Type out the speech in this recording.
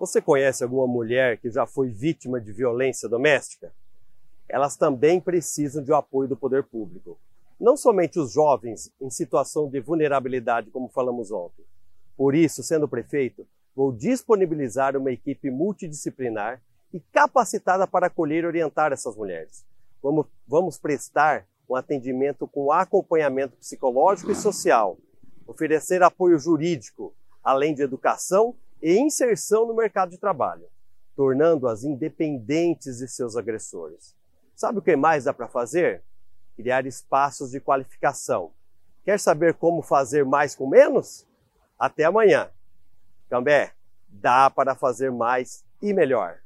Você conhece alguma mulher que já foi vítima de violência doméstica? Elas também precisam de apoio do poder público. Não somente os jovens em situação de vulnerabilidade, como falamos ontem. Por isso, sendo prefeito, vou disponibilizar uma equipe multidisciplinar e capacitada para acolher e orientar essas mulheres. Vamos, vamos prestar um atendimento com acompanhamento psicológico e social, oferecer apoio jurídico, além de educação e inserção no mercado de trabalho, tornando-as independentes de seus agressores. Sabe o que mais dá para fazer? Criar espaços de qualificação. Quer saber como fazer mais com menos? Até amanhã. Cambé, dá para fazer mais e melhor.